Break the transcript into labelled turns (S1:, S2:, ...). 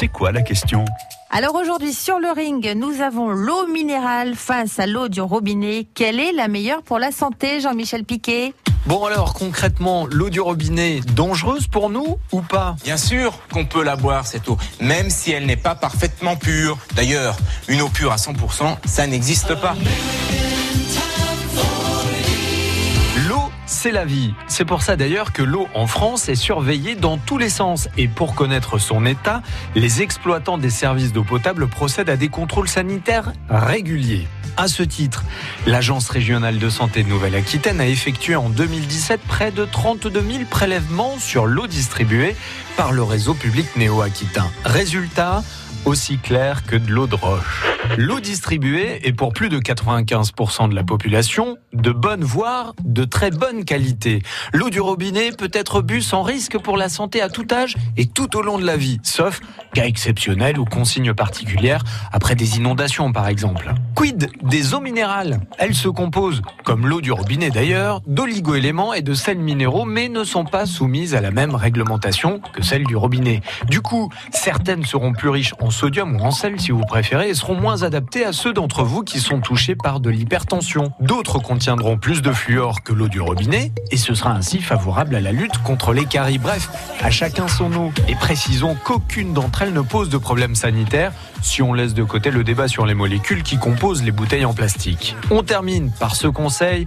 S1: C'est quoi la question?
S2: Alors aujourd'hui sur le ring, nous avons l'eau minérale face à l'eau du robinet. Quelle est la meilleure pour la santé, Jean-Michel Piquet?
S3: Bon alors concrètement, l'eau du robinet, dangereuse pour nous ou pas?
S4: Bien sûr qu'on peut la boire cette eau, même si elle n'est pas parfaitement pure. D'ailleurs, une eau pure à 100%, ça n'existe pas.
S3: C'est la vie. C'est pour ça d'ailleurs que l'eau en France est surveillée dans tous les sens. Et pour connaître son état, les exploitants des services d'eau potable procèdent à des contrôles sanitaires réguliers. À ce titre, l'Agence régionale de santé de Nouvelle-Aquitaine a effectué en 2017 près de 32 000 prélèvements sur l'eau distribuée par le réseau public néo-aquitain. Résultat, aussi clair que de l'eau de roche. L'eau distribuée est pour plus de 95% de la population de bonne voire de très bonne qualité. L'eau du robinet peut être bue sans risque pour la santé à tout âge et tout au long de la vie, sauf cas exceptionnels ou consignes particulières après des inondations par exemple. Quid des eaux minérales? Elles se composent, comme l'eau du robinet d'ailleurs, d'oligo-éléments et de sels minéraux mais ne sont pas soumises à la même réglementation que celle du robinet. Du coup, certaines seront plus riches en sodium ou en sel si vous préférez et seront moins adaptées à ceux d'entre vous qui sont touchés par de l'hypertension. D'autres contiendront plus de fluor que l'eau du robinet et ce sera ainsi favorable à la lutte contre les caries. Bref, à chacun son eau et précisons qu'aucune d'entre elles ne pose de problème sanitaire si on laisse de côté le débat sur les molécules qui composent les bouteilles en plastique. On termine par ce conseil